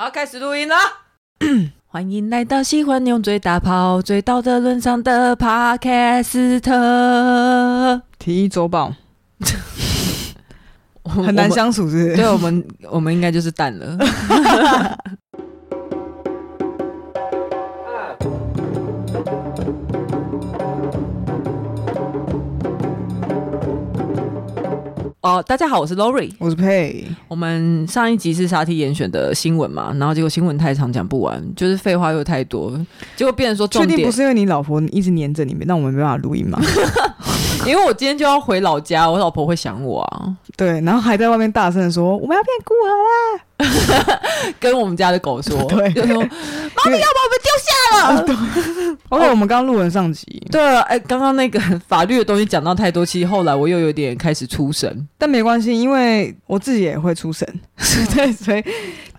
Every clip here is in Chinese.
好，开始录音了。欢迎来到喜欢用嘴打炮、嘴道德沦丧的帕克斯特提议周报，很难相处，是不是？对，我们我们应该就是淡了。哦，大家好，我是 Lori，我是佩。我们上一集是沙 T 严选的新闻嘛，然后结果新闻太长讲不完，就是废话又太多，结果变成说重点，确定不是因为你老婆一直黏着你们，那我们没办法录音嘛？因为我今天就要回老家，我老婆会想我啊。对，然后还在外面大声的说：“我们要变孤儿啦！” 跟我们家的狗说：“ 对，就说妈咪要把我们丢下了。对” OK，我们刚刚录完上集。对啊，哎，刚刚那个法律的东西讲到太多，其实后来我又有点开始出神，但没关系，因为我自己也会出神，对，所以。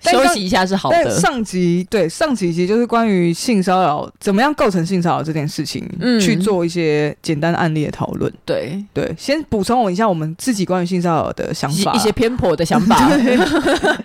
休息一下是好的。上集对上集其实就是关于性骚扰怎么样构成性骚扰这件事情，嗯，去做一些简单案例的讨论。对对，先补充我一下我们自己关于性骚扰的想法，一些偏颇的想法。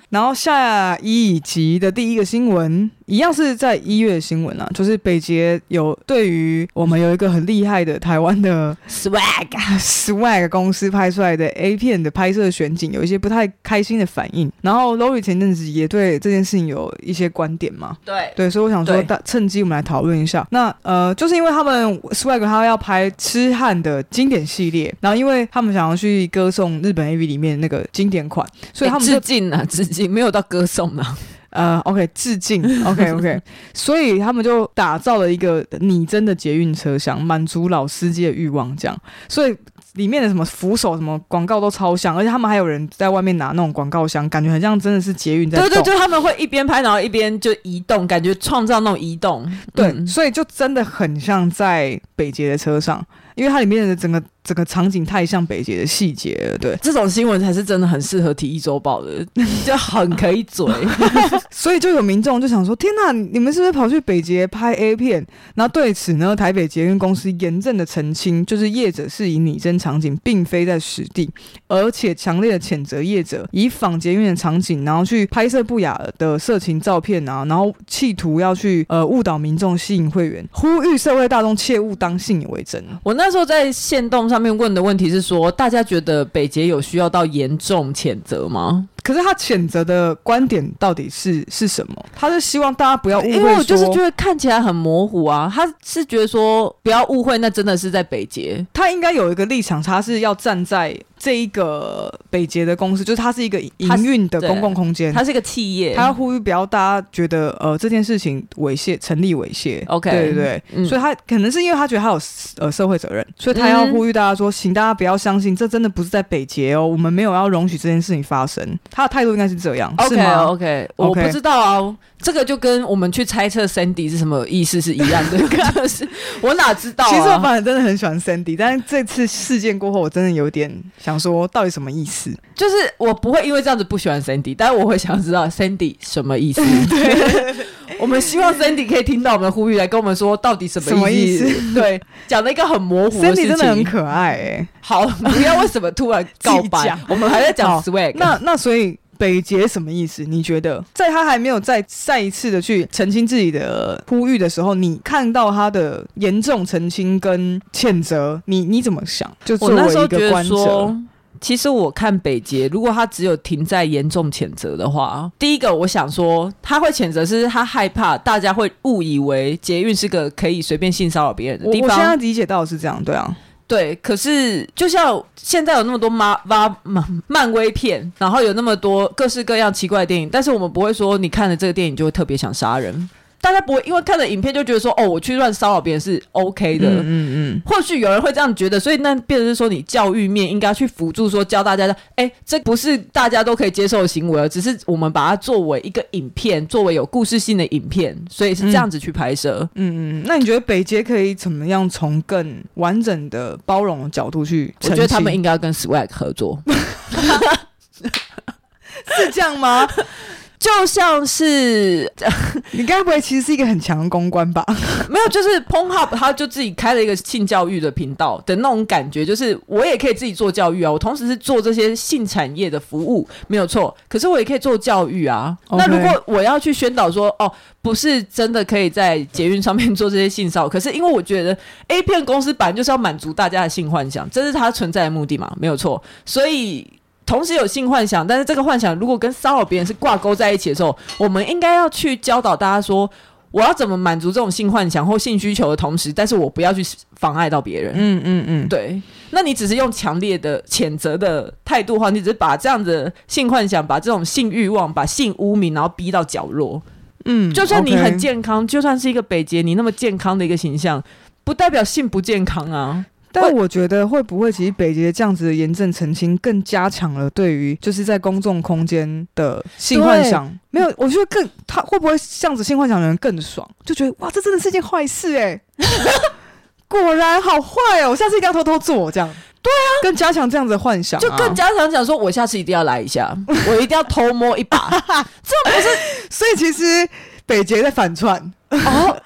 然后下一集的第一个新闻。一样是在一月的新闻啊，就是北捷有对于我们有一个很厉害的台湾的 swag swag 公司拍出来的 A 片的拍摄选景，有一些不太开心的反应。然后 Lori 前阵子也对这件事情有一些观点嘛，对对，所以我想说，大趁机我们来讨论一下。那呃，就是因为他们 swag 他要拍痴汉的经典系列，然后因为他们想要去歌颂日本 AV 里面那个经典款，所以他们致敬啊，致敬，没有到歌颂呢。呃，OK，致敬，OK，OK，、okay, okay. 所以他们就打造了一个拟真的捷运车厢，满足老司机的欲望，这样。所以里面的什么扶手、什么广告都超像，而且他们还有人在外面拿那种广告箱，感觉很像真的是捷运在动。对对，就他们会一边拍，然后一边就移动，感觉创造那种移动。对，嗯、所以就真的很像在北捷的车上，因为它里面的整个。整个场景太像北捷的细节了，对，这种新闻才是真的很适合体育周报的，就很可以嘴，所以就有民众就想说：天哪，你们是不是跑去北捷拍 A 片？然后对此呢，台北捷运公司严正的澄清，就是业者是以拟真场景，并非在实地，而且强烈的谴责业者以仿捷运的场景，然后去拍摄不雅的色情照片啊，然后企图要去呃误导民众，吸引会员，呼吁社会大众切勿当信以为真。我那时候在限动上。上面问的问题是说，大家觉得北捷有需要到严重谴责吗？可是他谴责的观点到底是是什么？他是希望大家不要误会，因为我就是觉得看起来很模糊啊。他是觉得说不要误会，那真的是在北捷，他应该有一个立场，他是要站在这一个北捷的公司，就是它是一个营运的公共空间，它是一个企业，它要呼吁不要大家觉得呃这件事情猥亵成立猥亵。OK，对对对，嗯、所以他可能是因为他觉得他有呃社会责任，所以他要呼吁大家说，请大家不要相信，这真的不是在北捷哦，我们没有要容许这件事情发生。他的态度应该是这样，OK 是吗？OK，我不知道啊，这个就跟我们去猜测 Sandy 是什么意思是一样的，就是我哪知道、啊？其实我本来真的很喜欢 Sandy，但是这次事件过后，我真的有点想说，到底什么意思？就是我不会因为这样子不喜欢 Sandy，但是我会想知道 Sandy 什么意思。对，我们希望 Sandy 可以听到我们的呼吁，来跟我们说到底什么意思？意思 对，讲了一个很模糊的事情。Sandy 真的很可爱哎、欸。好，不要为什么突然告白？我们还在讲 swag。那那所以。北捷什么意思？你觉得在他还没有再再一次的去澄清自己的呼吁的时候，你看到他的严重澄清跟谴责，你你怎么想？就作为一个观者，其实我看北捷，如果他只有停在严重谴责的话，第一个我想说他会谴责，是他害怕大家会误以为捷运是个可以随便性骚扰别人的地方。我现在理解到是这样，对啊。对，可是就像现在有那么多妈妈漫漫威片，然后有那么多各式各样奇怪的电影，但是我们不会说你看了这个电影就会特别想杀人。大家不会因为看了影片就觉得说哦，我去乱骚扰别人是 OK 的，嗯嗯，嗯，或许有人会这样觉得，所以那变成是说你教育面应该去辅助说教大家的，哎，这不是大家都可以接受的行为，只是我们把它作为一个影片，作为有故事性的影片，所以是这样子去拍摄。嗯嗯，那你觉得北捷可以怎么样从更完整的包容的角度去？我觉得他们应该要跟 Swag 合作，是这样吗？就像是你该不会其实是一个很强的公关吧？没有，就是 Pornhub 他就自己开了一个性教育的频道的那种感觉，就是我也可以自己做教育啊，我同时是做这些性产业的服务，没有错。可是我也可以做教育啊。那如果我要去宣导说，哦，不是真的可以在捷运上面做这些性骚扰，可是因为我觉得 A 片公司本来就是要满足大家的性幻想，这是它存在的目的嘛，没有错。所以。同时有性幻想，但是这个幻想如果跟骚扰别人是挂钩在一起的时候，我们应该要去教导大家说，我要怎么满足这种性幻想或性需求的同时，但是我不要去妨碍到别人。嗯嗯嗯，对。那你只是用强烈的谴责的态度的话，你只是把这样的性幻想、把这种性欲望、把性污名，然后逼到角落。嗯，就算你很健康就算是一个北捷，你那么健康的一个形象，不代表性不健康啊。但我觉得会不会，其实北捷这样子的严正澄清，更加强了对于就是在公众空间的性幻想。没有，我觉得更他会不会这样子性幻想的人更爽，就觉得哇，这真的是件坏事哎、欸！果然好坏哦，我下次一定要偷偷做这样。对啊，更加强这样子的幻想、啊，就更加强讲说，我下次一定要来一下，我一定要偷摸一把。这不是，所以其实北捷在反串。哦，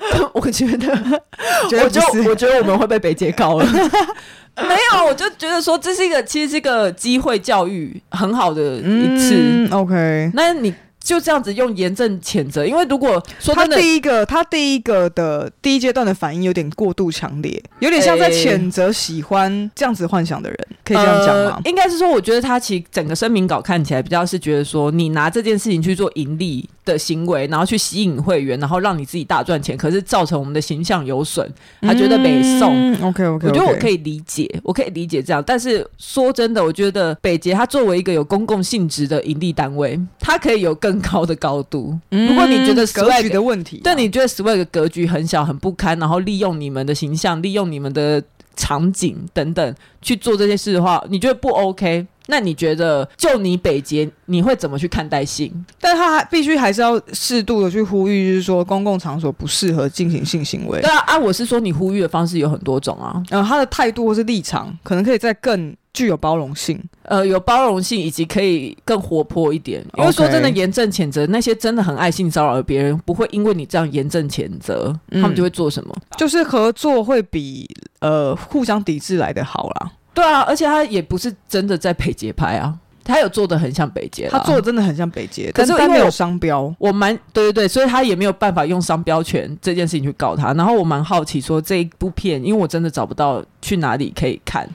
我觉得，我就我觉得我们会被北捷告了。没有，我就觉得说这是一个，其实是一个机会教育很好的一次。嗯、OK，那你。就这样子用严正谴责，因为如果说他第一个，他第一个的第一阶段的反应有点过度强烈，有点像在谴责喜欢这样子幻想的人，欸、可以这样讲吗？呃、应该是说，我觉得他其实整个声明稿看起来比较是觉得说，你拿这件事情去做盈利的行为，然后去吸引会员，然后让你自己大赚钱，可是造成我们的形象有损，他觉得北宋、嗯、OK OK，我觉得我可以理解，我可以理解这样，但是说真的，我觉得北捷它作为一个有公共性质的盈利单位，它可以有更高的高度。如果你觉得 Swag, 格局的问题、啊，对，你觉得 Swag 格局很小、很不堪，然后利用你们的形象、利用你们的场景等等去做这些事的话，你觉得不 OK？那你觉得，就你北捷，你会怎么去看待性？但他还必须还是要适度的去呼吁，就是说公共场所不适合进行性行为。对啊，啊，我是说你呼吁的方式有很多种啊。呃，他的态度或是立场，可能可以再更。具有包容性，呃，有包容性，以及可以更活泼一点。因为说真的，严正谴责那些真的很爱性骚扰的别人，不会因为你这样严正谴责，嗯，他们就会做什么？就是合作会比呃互相抵制来的好啦。对啊，而且他也不是真的在北捷拍啊，他有做的很像北捷，他做的真的很像北捷，可是他没有商标。我蛮对对对，所以他也没有办法用商标权这件事情去告他。然后我蛮好奇说这一部片，因为我真的找不到去哪里可以看。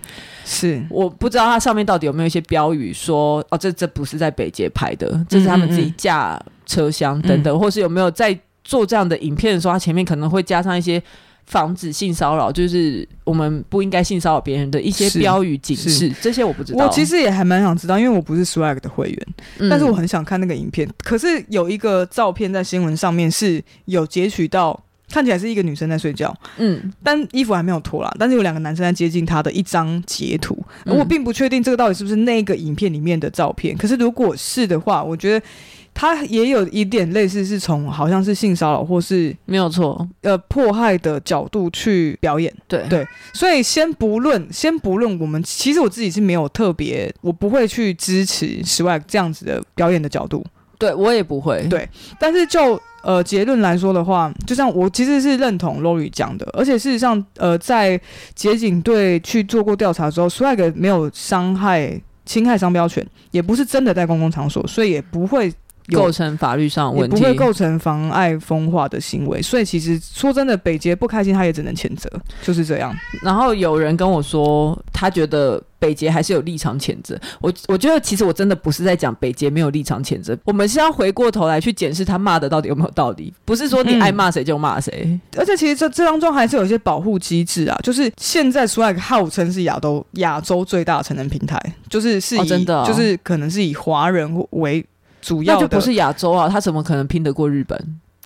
是，我不知道它上面到底有没有一些标语说，哦，这这不是在北捷拍的，这是他们自己架车厢等等，嗯嗯，或是有没有在做这样的影片的时候，它前面可能会加上一些防止性骚扰，就是我们不应该性骚扰别人的一些标语警示，这些我不知道。我其实也还蛮想知道，因为我不是 Swag 的会员，嗯，但是我很想看那个影片。可是有一个照片在新闻上面是有截取到。看起来是一个女生在睡觉，嗯，但衣服还没有脱啦。但是有两个男生在接近她的一张截图，而我并不确定这个到底是不是那个影片里面的照片。可是如果是的话，我觉得他也有一点类似，是从好像是性骚扰或是没有错，呃，迫害的角度去表演。对对，所以先不论，先不论，我们其实我自己是没有特别，我不会去支持 Swag 这样子的表演的角度。对我也不会。对，但是就。呃，结论来说的话，就像我其实是认同 Lori 讲的，而且事实上，呃，在捷警队去做过调查之后，Swag 没有伤害、侵害商标权，也不是真的在公共场所，所以也不会构成法律上问题，不会构成妨碍风化的行为。所以其实说真的，北捷不开心，他也只能谴责，就是这样。然后有人跟我说，他觉得。北捷还是有立场谴责我，我觉得其实我真的不是在讲北捷没有立场谴责，我们是要回过头来去检视他骂的到底有没有道理，不是说你爱骂谁就骂谁。嗯。而且其实这这当中还是有一些保护机制啊，就是现在 Swag 号称是亚洲亚洲最大的成人平台，就是是以、哦、真的、哦，就是可能是以华人为主要的，就不是亚洲啊，他怎么可能拼得过日本？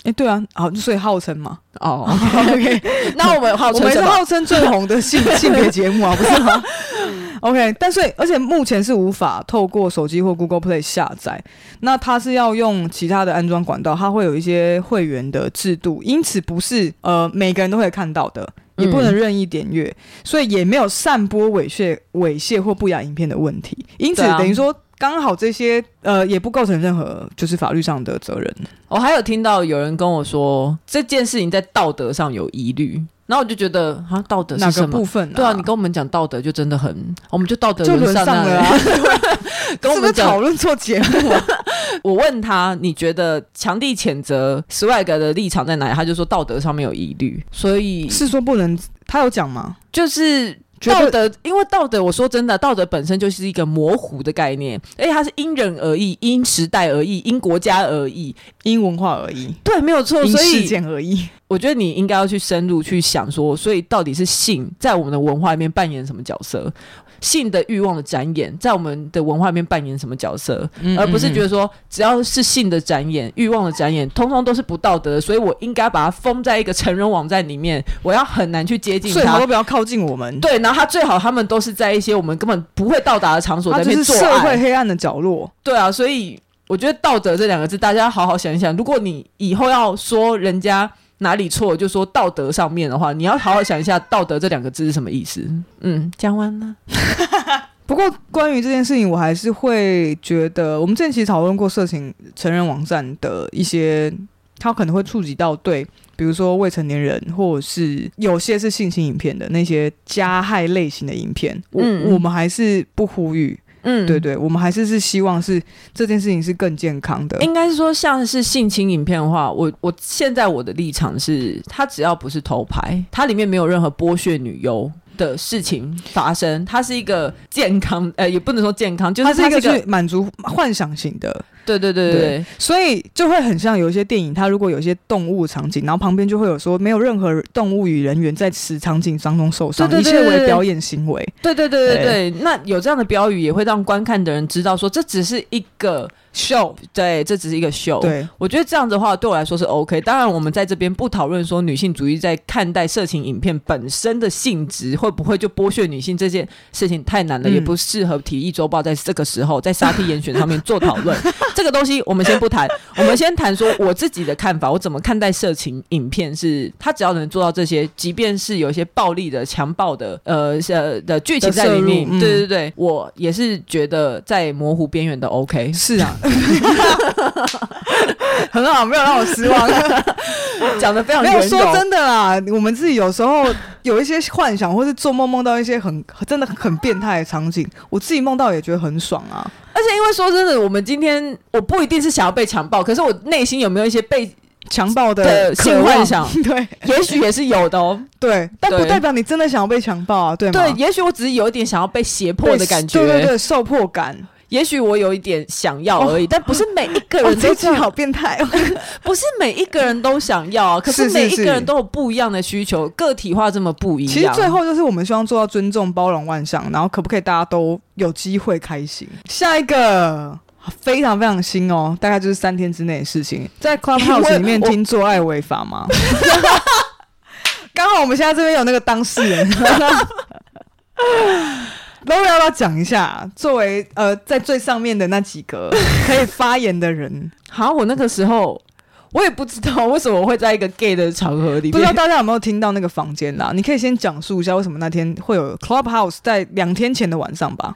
哎、欸，对啊，好，所以号称嘛，哦、oh,，OK，那我们号称我们是号称最红的性 性别节目啊，不是吗？OK，但是而且目前是无法透过手机或 Google Play 下载，那它是要用其他的安装管道，它会有一些会员的制度，因此不是呃每个人都会看到的，也不能任意点阅，嗯、所以也没有散播猥亵、猥亵或不雅影片的问题，因此等于说刚好这些呃也不构成任何就是法律上的责任。我还有听到有人跟我说这件事情在道德上有疑虑。然后我就觉得啊，道德是什么哪个部分？对啊，你跟我们讲道德就真的很，我们就道德就沦丧了啊！跟我们讨论错节目。我问他，你觉得强力谴责 Swag 的立场在哪里？他就说道德上面有疑虑，所以是说不能。他有讲吗？就是。道德，因为道德，我说真的，道德本身就是一个模糊的概念，而且它是因人而异、因时代而异、因国家而异、因文化而异。对，没有错。因事件而异。我觉得你应该要去深入去想说，所以到底是性在我们的文化里面扮演什么角色？性的欲望的展演，在我们的文化里面扮演什么角色？而不是觉得说，只要是性的展演、欲望的展演，通通都是不道德的，所以我应该把它封在一个成人网站里面，我要很难去接近他，最好都不要靠近我们。对，然后他最好他们都是在一些我们根本不会到达的场所，在那边做，社会黑暗的角落。对啊，所以我觉得道德这两个字，大家好好想一想。如果你以后要说人家。哪里错就说道德上面的话，你要好好想一下“道德”这两个字是什么意思。嗯，讲完了。不过关于这件事情，我还是会觉得，我们之前其实讨论过色情成人网站的一些，它可能会触及到对，比如说未成年人，或者是有些是性侵影片的那些加害类型的影片，嗯，我我们还是不呼吁。嗯，对对，我们还是是希望是这件事情是更健康的。应该是说，像是性侵影片的话，我我现在我的立场是，它只要不是偷拍，它里面没有任何剥削女优的事情发生，它是一个健康，呃，也不能说健康，就是它是一个满足幻想型的。对对对对，对，所以就会很像有一些电影，它如果有一些动物场景，然后旁边就会有说没有任何动物与人员在此场景当中受伤，一切为表演行为。对对对对那有这样的标语也会让观看的人知道说这只是一个。秀，对，这只是一个秀。对，我觉得这样子的话对我来说是 OK。当然，我们在这边不讨论说女性主义在看待色情影片本身的性质会不会就剥削女性这件事情太难了，嗯、也不适合体液周报在这个时候在沙皮严选上面做讨论。这个东西我们先不谈，我们先谈说我自己的看法，我怎么看待色情影片是？是它只要能做到这些，即便是有一些暴力的、强暴的，呃呃的剧情在里面，对对对，我也是觉得在模糊边缘的 OK。是啊。很好，没有让我失望，讲的非常没有说真的啦。我们自己有时候有一些幻想，或是做梦梦到一些很真的很变态的场景，我自己梦到也觉得很爽啊。而且因为说真的，我们今天我不一定是想要被强暴，可是我内心有没有一些被强暴的性幻想？对，也许也是有的哦。对，但不代表你真的想要被强暴啊，对吗？对，也许我只是有一点想要被胁迫的感觉，对对对，受迫感。也许我有一点想要而已，哦、但不是每一个人都这样。好变态哦！不是每一个人都想要啊，可是每一个人都有不一样的需求，是是是个体化这么不一样。其实最后就是我们希望做到尊重、包容、万象，然后可不可以大家都有机会开心？下一个非常非常新哦，大概就是三天之内的事情，在 Clubhouse 里面听做爱违法吗？刚好我们现在这边有那个当事人。都要不要讲一下？作为呃，在最上面的那几个 可以发言的人，好，我那个时候我也不知道为什么会在一个 gay 的场合里面，不知道大家有没有听到那个房间啦？你可以先讲述一下为什么那天会有 Clubhouse 在两天前的晚上吧？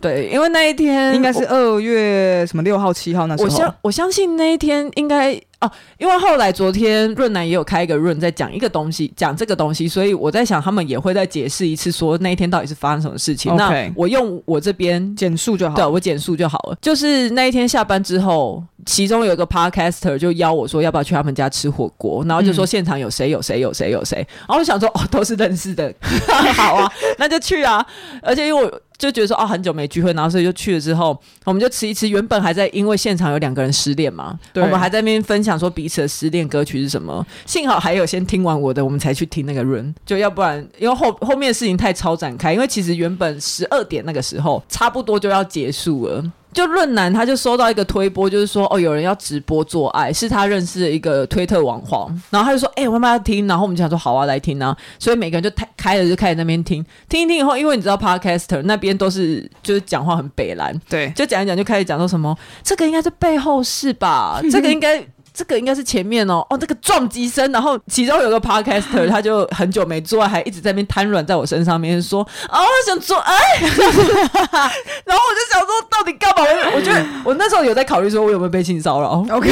对，因为那一天应该是二月什么六号、七号那时候，我相我相信那一天应该。哦，因为后来昨天润南也有开一个润，在讲一个东西，讲这个东西，所以我在想他们也会再解释一次，说那一天到底是发生什么事情。那我用我这边简述就好，对，我简述就好了。就是那一天下班之后，其中有一个 podcaster 就邀我说要不要去他们家吃火锅，然后就说现场有谁有谁有谁有谁，然后我想说哦，都是认识的，好啊，那就去啊。而且因为我。就觉得说哦，很久没聚会，然后所以就去了。之后我们就吃一吃。原本还在，因为现场有两个人失恋嘛，对我们还在那边分享说彼此的失恋歌曲是什么。幸好还有先听完我的，我们才去听那个 run。就要不然，因为后后面的事情太超展开。因为其实原本十二点那个时候差不多就要结束了。就润男，他就收到一个推播，就是说哦，有人要直播做爱，是他认识的一个推特网红，然后他就说，哎、欸，我妈妈要听，然后我们就想说好啊，来听啊，所以每个人就开开了就开始那边听，听一听以后，因为你知道 Podcaster 那边都是就是讲话很北蓝，对，就讲一讲就开始讲说什么，这个应该是背后事吧，这个应该。这个应该是前面哦，哦，这个撞击声，然后其中有个 podcaster，他就很久没做爱，还一直在那边瘫软在我身上面说，哦，想做爱，然后我就想说，到底干嘛？我觉得我那时候有在考虑说，我有没有被性骚扰？OK，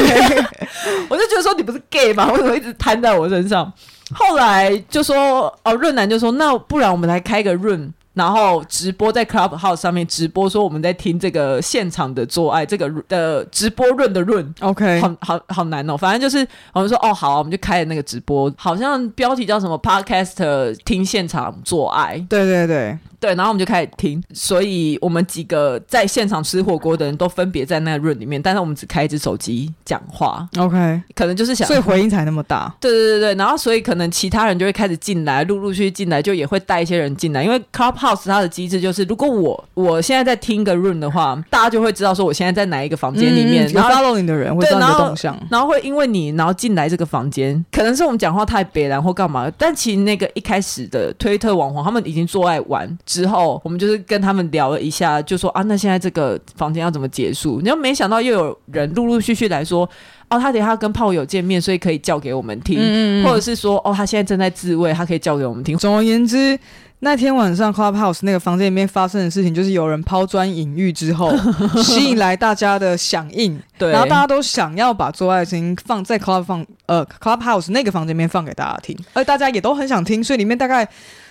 我就觉得说你不是 gay 吗？为什么一直瘫在我身上？后来就说，哦，润男就说，那不然我们来开个润。然后直播在 Clubhouse 上面直播，说我们在听这个现场的做爱，这个的直播论的论，OK，好好好难哦。反正就是我们说哦好，我们就开了那个直播，好像标题叫什么 Podcast 听现场做爱，对对对。对，然后我们就开始听，所以我们几个在现场吃火锅的人都分别在那个 room 里面，但是我们只开一只手机讲话。OK，可能就是想，所以回音才那么大。对对对对，然后所以可能其他人就会开始进来，陆陆续续进来，就也会带一些人进来。因为 Clubhouse 它的机制就是，如果我我现在在听个 room 的话，大家就会知道说我现在在哪一个房间里面，嗯、然后 follow 你的人会知道你的动向，然后会因为你然后进来这个房间，可能是我们讲话太别，然或干嘛，但其实那个一开始的推特网红他们已经做爱完之后，我们就是。跟他们聊了一下，就说啊，那现在这个房间要怎么结束？你又没想到又有人陆陆续续来说，哦，他等下跟炮友见面，所以可以叫给我们听，嗯嗯，或者是说，哦，他现在正在自慰，他可以叫给我们听。总而言之，那天晚上 Clubhouse 那个房间里面发生的事情，就是有人抛砖引玉之后，吸引来大家的响应，对，然后大家都想要把做爱的声音放在 Club 放呃 Clubhouse 那个房间里面放给大家听，而大家也都很想听，所以里面大概。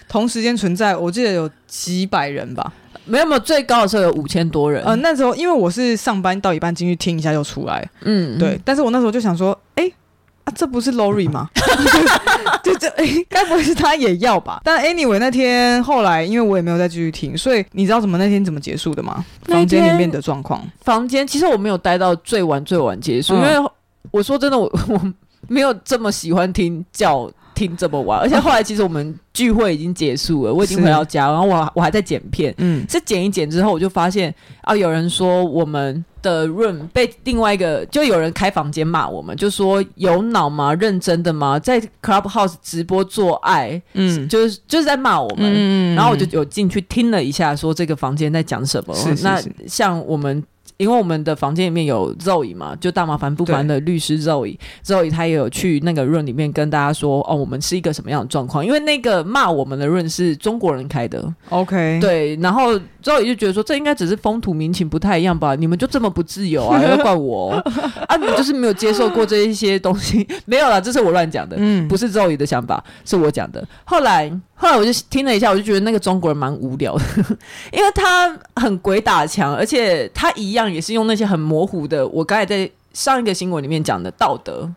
同时间存在，我记得有几百人吧，没有没有，最高的时候有五千多人。呃，那时候因为我是上班到一半进去听一下就出来，嗯，对。但是我那时候就想说，哎、欸，啊，这不是 Lori 吗？就这，哎、欸，该不会是他也要吧？但 anyway 那天后来，因为我也没有再继续听，所以你知道怎么那天怎么结束的吗？房间里面的状况。房间其实我没有待到最晚最晚结束，嗯、因为我说真的，我 我没有这么喜欢听叫。听这么晚，而且后来其实我们聚会已经结束了，我已经回到家，然后我我还在剪片，嗯，是剪一剪之后，我就发现啊，有人说我们的 room 被另外一个，就有人开房间骂我们，就说有脑吗？认真的吗？在 Clubhouse 直播做爱，嗯，就是就是在骂我们，嗯，然后我就有进去听了一下，说这个房间在讲什么，是是是，那像我们。因为我们的房间里面有 Zoe 嘛，就大麻烦不烦的律师 Zoe，Zoe 他也有去那个 room 里面跟大家说，哦，我们是一个什么样的状况？因为那个骂我们的 room 是中国人开的，OK，对，然后 Zoe 就觉得说，这应该只是风土民情不太一样吧？你们就这么不自由啊？要怪我啊？你们就是没有接受过这一些东西？没有啦，这是我乱讲的，嗯，不是 Zoe 的想法，是我讲的。后来。后来我就听了一下，我就觉得那个中国人蛮无聊的，因为他很鬼打墙，而且他一样也是用那些很模糊的，我刚才在上一个新闻里面讲的道德。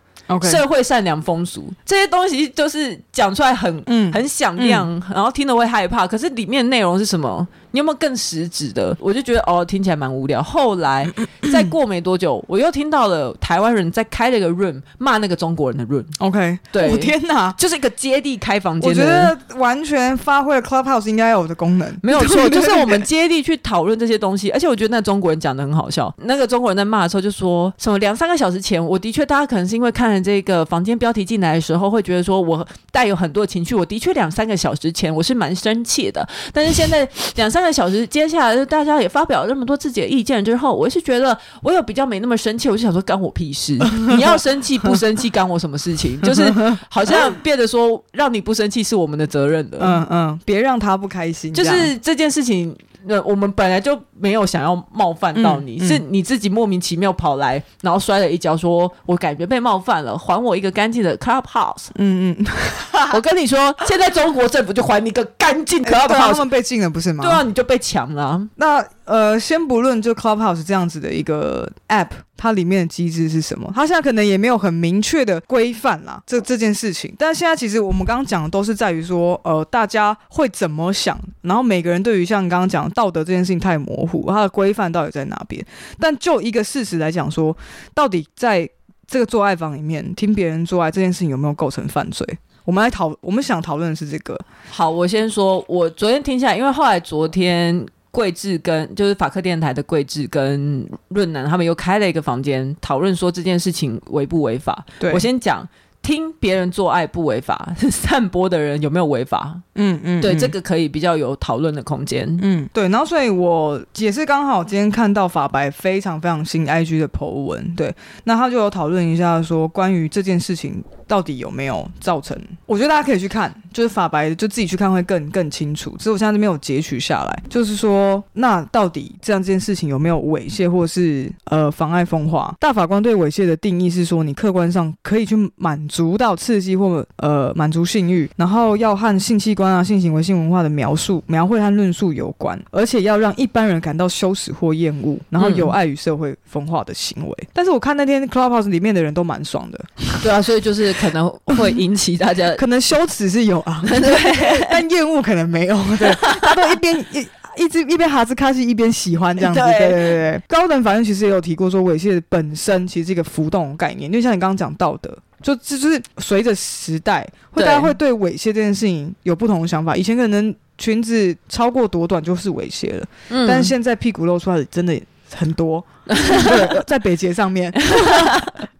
社会善良风俗这些东西，就是讲出来很嗯很响亮，嗯、然后听了会害怕。可是里面内容是什么？你有没有更实质的？我就觉得哦，听起来蛮无聊。后来 再过没多久，我又听到了台湾人在开了一个 room 骂那个中国人的 room。OK，对，我天哪，就是一个接地开房间。我觉得完全发挥了 Clubhouse 应该有的功能。没有错，就是我们接地去讨论这些东西。而且我觉得那中国人讲的很好笑。那个中国人在骂的时候就说什么两三个小时前，我的确大家可能是因为看了这个房间标题进来的时候，会觉得说我带有很多情绪。我的确两三个小时前我是蛮生气的，但是现在两三。三个小时，接下来就大家也发表了那么多自己的意见之后，我是觉得我有比较没那么生气，我就想说干我屁事，你要生气不生气干我什么事情？就是好像变得说让你不生气是我们的责任的，嗯嗯，别让他不开心，就是这件事情。那我们本来就没有想要冒犯到你，是你自己莫名其妙跑来，然后摔了一跤，说我感觉被冒犯了，还我一个干净的 Clubhouse。嗯嗯，我跟你说，现在中国政府就还你一个干净 Clubhouse，他们被禁了不是吗？对啊，你就被抢了、啊。那呃，先不论就 Clubhouse 这样子的一个 App。它里面的机制是什么？它现在可能也没有很明确的规范啦，这这件事情。但现在其实我们刚刚讲的都是在于说，呃，大家会怎么想，然后每个人对于像刚刚讲道德这件事情太模糊，它的规范到底在哪边？但就一个事实来讲说，到底在这个做爱房里面听别人做爱这件事情有没有构成犯罪？我们来讨，我们想讨论的是这个。好，我先说，我昨天听下来，因为后来昨天。桂智跟就是法克电台的桂智跟润南他们又开了一个房间讨论说这件事情违不违法。对，我先讲听别人做爱不违法，散播的人有没有违法？嗯嗯，对，嗯这个可以比较有讨论的空间。嗯，对，然后所以我也是刚好今天看到法白非常非常新 IG 的 po 文，对，那他就有讨论一下说关于这件事情到底有没有造成，我觉得大家可以去看，就是法白就自己去看会更更清楚。只是我现在没有截取下来，就是说那到底这样这件事情有没有猥亵或是呃妨碍风化？大法官对猥亵的定义是说，你客观上可以去满。足到刺激或呃满足性欲，然后要和性器官啊、性行为、性文化的描述、描绘和论述有关，而且要让一般人感到羞耻或厌恶，然后有碍于社会风化的行为。但是我看那天 Clubhouse 里面的人都蛮爽的，对啊，所以就是可能会引起大家 可能羞耻是有啊，对，但厌恶可能没有，对，他都一边一。一直一边哈兹卡西一边喜欢这样子，对对对对。高等法院其实也有提过说，猥亵本身其实是一个浮动的概念，因为像你刚刚讲道德，就就是随着时代，会大家会对猥亵这件事情有不同的想法。以前可能裙子超过多短就是猥亵了，嗯，但是现在屁股露出来真的很多，对，在北捷上面。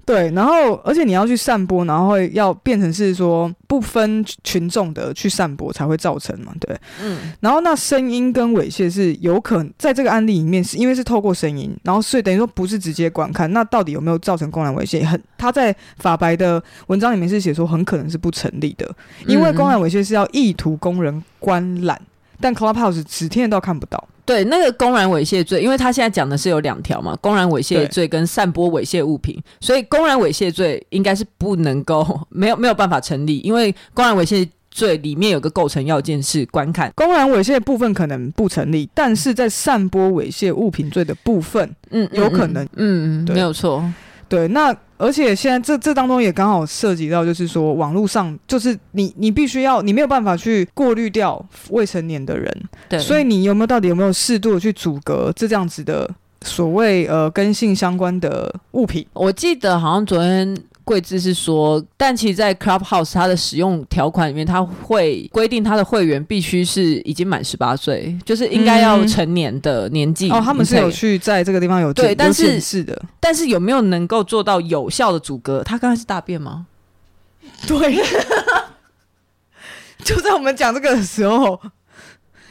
对，然后而且你要去散播，然后会要变成是说不分群众的去散播才会造成嘛，对，嗯，然后那声音跟猥亵是有可能在这个案例里面是因为是透过声音，然后所以等于说不是直接观看，那到底有没有造成公然猥亵？很他在法白的文章里面是写说很可能是不成立的，因为公然猥亵是要意图供人观览，但 Clubhouse 只听得到看不到。对，那个公然猥亵罪，因为他现在讲的是有两条嘛，公然猥亵罪跟散播猥亵物品，所以公然猥亵罪应该是不能够 没有没有办法成立，因为公然猥亵罪里面有个构成要件是观看，公然猥亵部分可能不成立，但是在散播猥亵物品罪的部分，嗯，有可能，嗯嗯，没有错。对，那而且现在这这当中也刚好涉及到，就是说网络上，就是你你必须要，你没有办法去过滤掉未成年的人，对，所以你有没有到底有没有适度的去阻隔这这样子的所谓呃跟性相关的物品？我记得好像昨天。贵志是说，但其实，在 Clubhouse 它的使用条款里面，它会规定他的会员必须是已经满十八岁，就是应该要成年的年纪、嗯。哦，他们是有去在这个地方有对，但是是的，但是有没有能够做到有效的阻隔？他刚才是大便吗？对，就在我们讲这个的时候，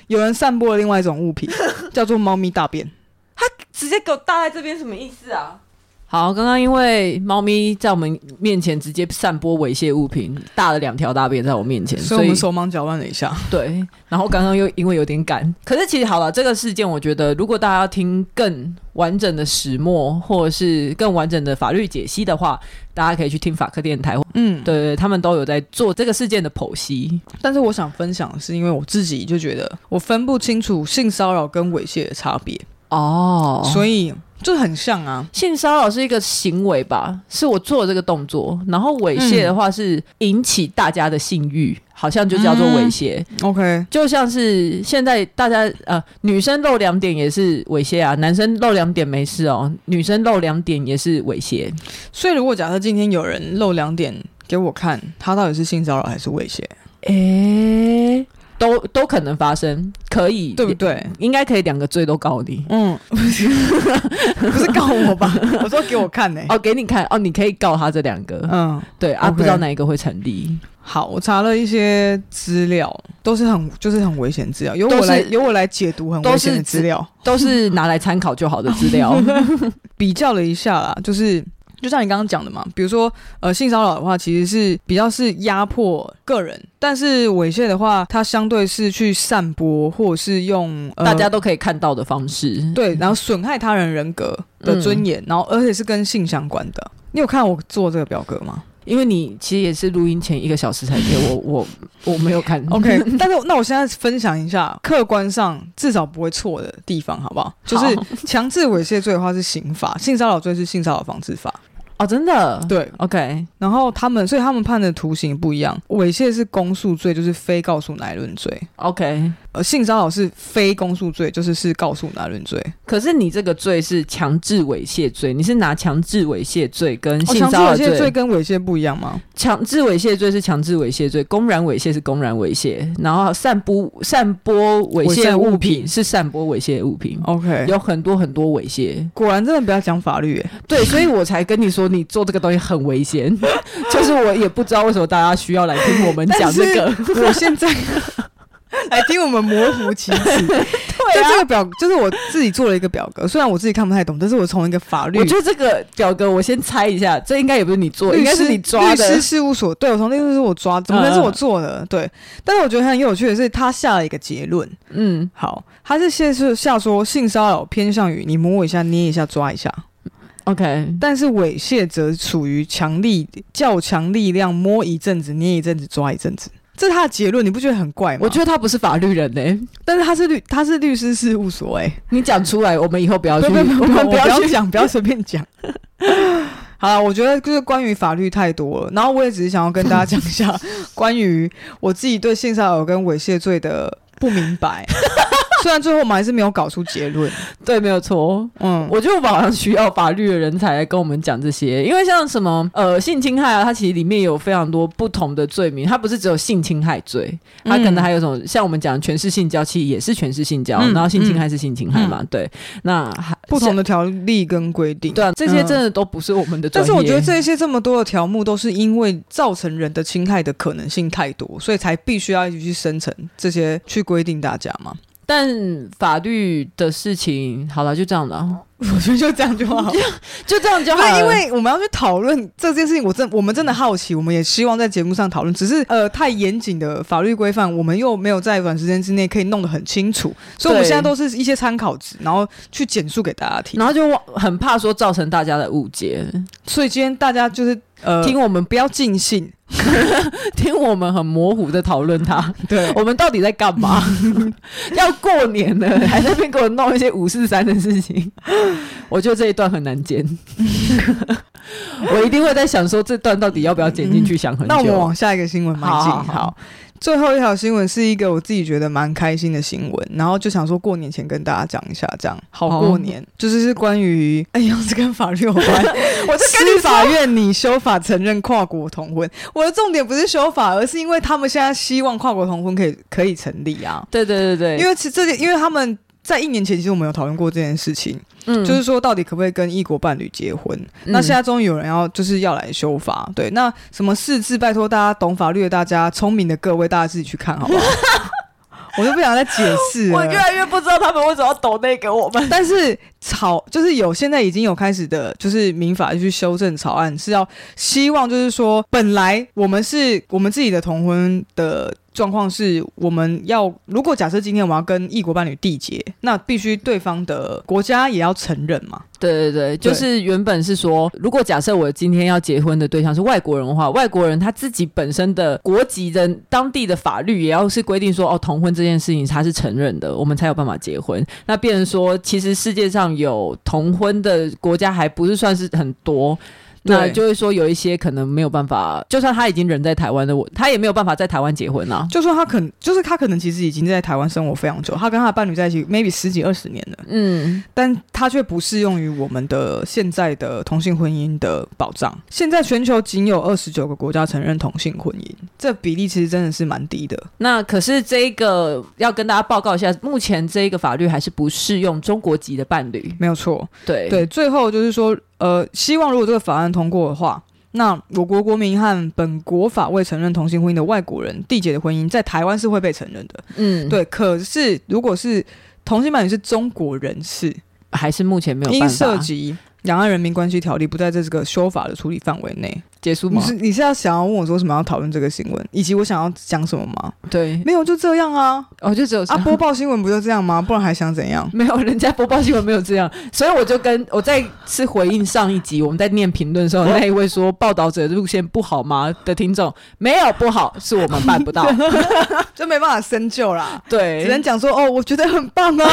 有人散播了另外一种物品，叫做猫咪大便。他直接给我搭在这边，什么意思啊？好，刚刚因为猫咪在我们面前直接散播猥亵物品，大了两条大便在我面前，所以我们手忙脚乱了一下。对，然后刚刚又因为有点赶，可是其实好了，这个事件我觉得，如果大家要听更完整的始末，或者是更完整的法律解析的话，大家可以去听法科电台。嗯，对，他们都有在做这个事件的剖析。但是我想分享的是，因为我自己就觉得我分不清楚性骚扰跟猥亵的差别哦，所以。就很像啊，性骚扰是一个行为吧，是我做的这个动作，然后猥亵的话是引起大家的性欲，嗯、好像就叫做猥亵。嗯、OK，就像是现在大家呃，女生露两点也是猥亵啊，男生露两点没事哦，女生露两点也是猥亵。所以如果假设今天有人露两点给我看，他到底是性骚扰还是猥亵？诶、欸。都都可能发生，可以对不对？应该可以两个罪都告你。嗯，不是，不是告我吧？我说给我看呢、欸。哦，给你看哦，你可以告他这两个。嗯，对啊不知道哪一个会成立。好，我查了一些资料，都是很就是很危险资料，由我来由我来解读很危险的资料，都是拿来参考就好的资料。比较了一下啦，就是。就像你刚刚讲的嘛，比如说，呃，性骚扰的话，其实是比较是压迫个人，但是猥亵的话，它相对是去散播或者是用、呃、大家都可以看到的方式，对，然后损害他人人格的尊严，嗯、然后而且是跟性相关的。你有看我做这个表格吗？因为你其实也是录音前一个小时才给我，我 我没有看。OK，但是那我现在分享一下客观上至少不会错的地方，好不好？就是强制猥亵罪的话是刑法，性骚扰罪是性骚扰防治法。哦，真的？对，OK。然后他们，所以他们判的图形不一样。猥亵是公诉罪，就是非告诉乃论罪。OK。呃，性骚扰是非公诉罪，就是是告诉乃论罪。可是你这个罪是强制猥亵罪，你是拿强制猥亵罪跟性骚扰罪，哦、强制猥亵罪跟猥亵不一样吗？强制猥亵罪是强制猥亵罪，公然猥亵是公然猥亵，然后散播散播猥亵物品是散播猥亵物品。OK，有很多很多猥亵。果然真的不要讲法律耶，对，所以我才跟你说。你做这个东西很危险，就是我也不知道为什么大家需要来听我们讲这个。我现在 来听我们模糊其词。对、啊，就这个表就是我自己做了一个表格，虽然我自己看不太懂，但是我从一个法律，我觉得这个表格我先猜一下，这应该也不是你做的，应该是你抓的。律师事务所，对，我从律师事务所抓，怎么可能是我做的？对，但是我觉得很有趣的是，他下了一个结论。嗯，好，他是先是下说性骚扰偏向于你摸一下、捏一下、抓一下。OK，但是猥亵则处于强力、较强力量，摸一阵子、捏一阵子、抓一阵子，这是他的结论，你不觉得很怪吗？我觉得他不是法律人呢、欸，但是他是律，他是律师事务所哎、欸，你讲出来，我们以后不要去，我们不要去讲，不要随便讲。好了，我觉得就是关于法律太多了，然后我也只是想要跟大家讲一下 关于我自己对性骚扰跟猥亵罪的不明白。虽然最后我们还是没有搞出结论，对，没有错。嗯，我觉得我们好像需要法律的人才来跟我们讲这些，因为像什么呃性侵害啊，它其实里面有非常多不同的罪名，它不是只有性侵害罪，它可能还有什么、嗯、像我们讲全是性交，其实也是全是性交，嗯、然后性侵害是性侵害嘛，嗯、对。那还不同的条例跟规定，对啊，这些真的都不是我们的。但是我觉得这些这么多的条目，都是因为造成人的侵害的可能性太多，所以才必须要一直去生成这些去规定大家嘛。但法律的事情，好了，就这样了。我觉得就这样就好，就这样就好。因为我们要去讨论这件事情，我真我们真的好奇，我们也希望在节目上讨论。只是呃，太严谨的法律规范，我们又没有在短时间之内可以弄得很清楚，所以我们现在都是一些参考值，然后去简述给大家听，然后就很怕说造成大家的误解。所以今天大家就是呃，听我们不要尽兴。听我们很模糊的讨论它，对，我们到底在干嘛？要过年了，还在那边给我弄一些五四三的事情，我觉得这一段很难剪。我一定会在想说，这段到底要不要剪进去？想很久。那我们往下一个新闻迈进。好，好，好。最后一条新闻是一个我自己觉得蛮开心的新闻，然后就想说过年前跟大家讲一下，这样好过年。哦、就是是关于，哎呀，这跟法律有关。我是法院拟修法承认跨国同婚。我的重点不是修法，而是因为他们现在希望跨国同婚可以可以成立啊。对对对对，因为其实这些，因为他们在一年前其实我们有讨论过这件事情。嗯，就是说，到底可不可以跟异国伴侣结婚？嗯、那现在终于有人要，就是要来修法。对，那什么四字，拜托大家懂法律的大家，聪明的各位，大家自己去看好不好？我就不想再解释了。我越来越不知道他们为什么要抖那个我们。但是草就是有，现在已经有开始的，就是民法去修正草案，是要希望就是说，本来我们是我们自己的同婚的。状况是，我们要如果假设今天我们要跟异国伴侣缔结，那必须对方的国家也要承认嘛？对对对，就是原本是说，如果假设我今天要结婚的对象是外国人的话，外国人他自己本身的国籍的当地的法律也要是规定说，哦，同婚这件事情他是承认的，我们才有办法结婚。那变成说，其实世界上有同婚的国家还不是算是很多。那就会说有一些可能没有办法，就算他已经人在台湾的我，他也没有办法在台湾结婚啊。就说他可能，就是他可能其实已经在台湾生活非常久，他跟他的伴侣在一起 maybe 十几二十年了，嗯，但他却不适用于我们的现在的同性婚姻的保障。现在全球仅有二十九个国家承认同性婚姻，这比例其实真的是蛮低的。那可是这一个要跟大家报告一下，目前这一个法律还是不适用中国籍的伴侣，没有错。对对，最后就是说。呃，希望如果这个法案通过的话，那我国国民和本国法未承认同性婚姻的外国人缔结的婚姻，在台湾是会被承认的。嗯，对。可是，如果是同性伴侣是中国人士，还是目前没有办法。因涉及两岸人民关系条例，不在这个修法的处理范围内。结束吗？你是你是要想要问我说什么要讨论这个新闻，以及我想要讲什么吗？对，没有就这样啊，哦，就只有啊，播报新闻不就这样吗？不然还想怎样？没有，人家播报新闻没有这样，所以我就跟我再次回应上一集我们在念评论的时候那一位说报道者的路线不好吗的听众，没有不好，是我们办不到，就没办法深究啦。对，只能讲说哦，我觉得很棒啊，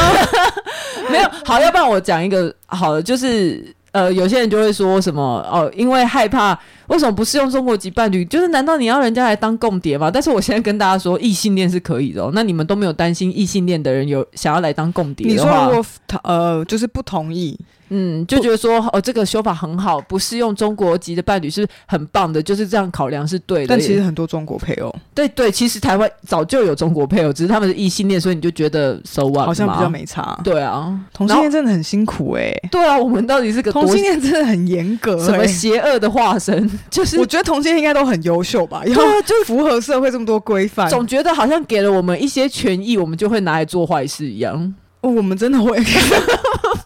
没有好，要不然我讲一个好的，就是。呃，有些人就会说什么哦，因为害怕，为什么不适用中国籍伴侣？就是难道你要人家来当共谍吗？但是我现在跟大家说，异性恋是可以的哦。那你们都没有担心异性恋的人有想要来当共谍？你说如果呃，就是不同意，嗯，就觉得说哦，这个修法很好，不适用中国籍的伴侣是很棒的，就是这样考量是对的。但其实很多中国配偶，对对，其实台湾早就有中国配偶，只是他们是异性恋，所以你就觉得 so what 好像比较没差。对啊，同性恋真的很辛苦哎、欸。对啊，我们到底是个同性恋真的很严格、欸，什么邪恶的化身？就是我觉得同性恋应该都很优秀吧，因为就符合社会这么多规范，总觉得好像给了我们一些权益，我们就会拿来做坏事一样。哦，我们真的会，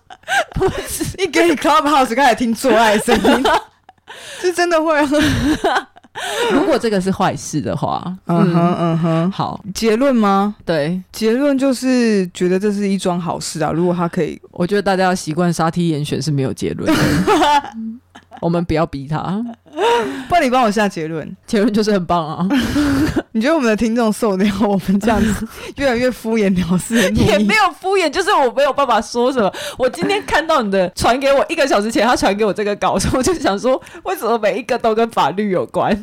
一给你 Clubhouse 开始听做爱声音，是真的会。如果这个是坏事的话，嗯哼嗯哼，好，结论吗？对，结论就是觉得这是一桩好事啊。如果他可以，我觉得大家要习惯杀梯严选是没有结论的。我们不要逼他，不然你帮我下结论。结论就是很棒啊！你觉得我们的听众受得了我们这样子 越来越敷衍了事？也没有敷衍，就是我没有办法说什么。我今天看到你的传给我一个小时前，他传给我这个稿子，我就想说，为什么每一个都跟法律有关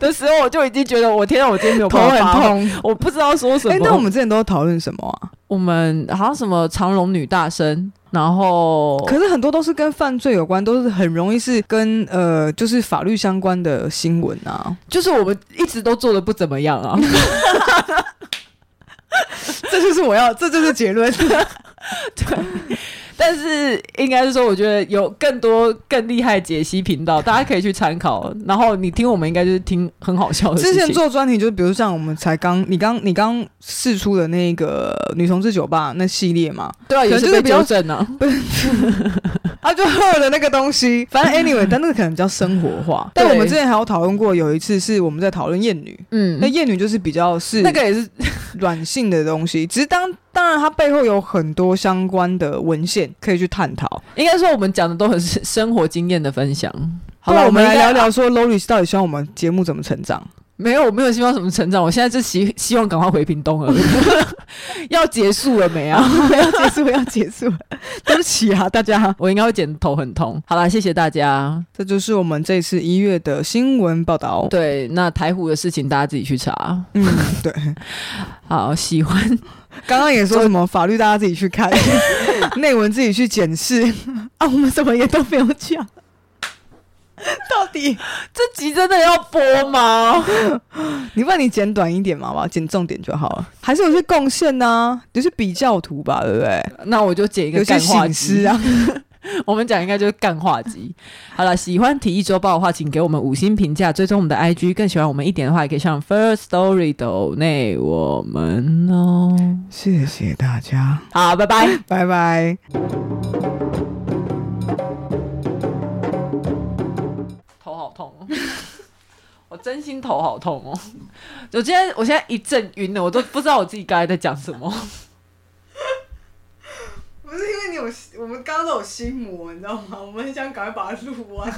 的时候，我就已经觉得我天啊，我今天没有办法头很痛，我不知道说什么。哎、欸，那我们之前都讨论什么啊？我们好像什么长隆女大生。然后，可是很多都是跟犯罪有关，都是很容易是跟呃，就是法律相关的新闻啊。就是我们一直都做的不怎么样啊。这就是我要，这就是结论。对。但是应该是说，我觉得有更多更厉害解析频道，大家可以去参考。然后你听我们，应该就是听很好笑的事情。之前做专题，就是比如像我们才刚，你刚你刚试出的那个女同志酒吧那系列嘛，对啊，也是被纠正啊，不是，他 就喝了那个东西。反正 anyway，但那个可能比较生活化。但我们之前还有讨论过，有一次是我们在讨论厌女，嗯，那厌女就是比较是那个也是软性的东西，只是当。当然，它背后有很多相关的文献可以去探讨。应该说，我们讲的都很是生活经验的分享。好了，我们来聊聊说，Lori 到底希望我们节目怎么成长？没有，我没有希望什么成长。我现在就希希望赶快回屏东了。要结束了没啊？要结束，要结束了。对不起啊，大家，我应该会剪头很痛。好了，谢谢大家。这就是我们这次一月的新闻报道。对，那台湖的事情大家自己去查。嗯，对。好，喜欢。刚刚也说什么法律，大家自己去看，内文自己去检视 啊。我们什么也都没有讲，到底这集真的要播吗？你问你剪短一点嘛，吧，剪重点就好了。还是有些贡献呢，就是比较图吧，对不对？那我就剪一个干话师啊。我们讲应该就是干话集。好了，喜欢体育周报的话，请给我们五星评价，追踪我们的 IG。更喜欢我们一点的话，也可以上 First Story 抖内我们哦。谢谢大家，好，拜拜，拜拜。头好痛哦，我真心头好痛哦。我今天，我现在一阵晕了，我都不知道我自己刚才在讲什么。不是因为你有，我们刚刚都有心魔，你知道吗？我们想赶快把它录完。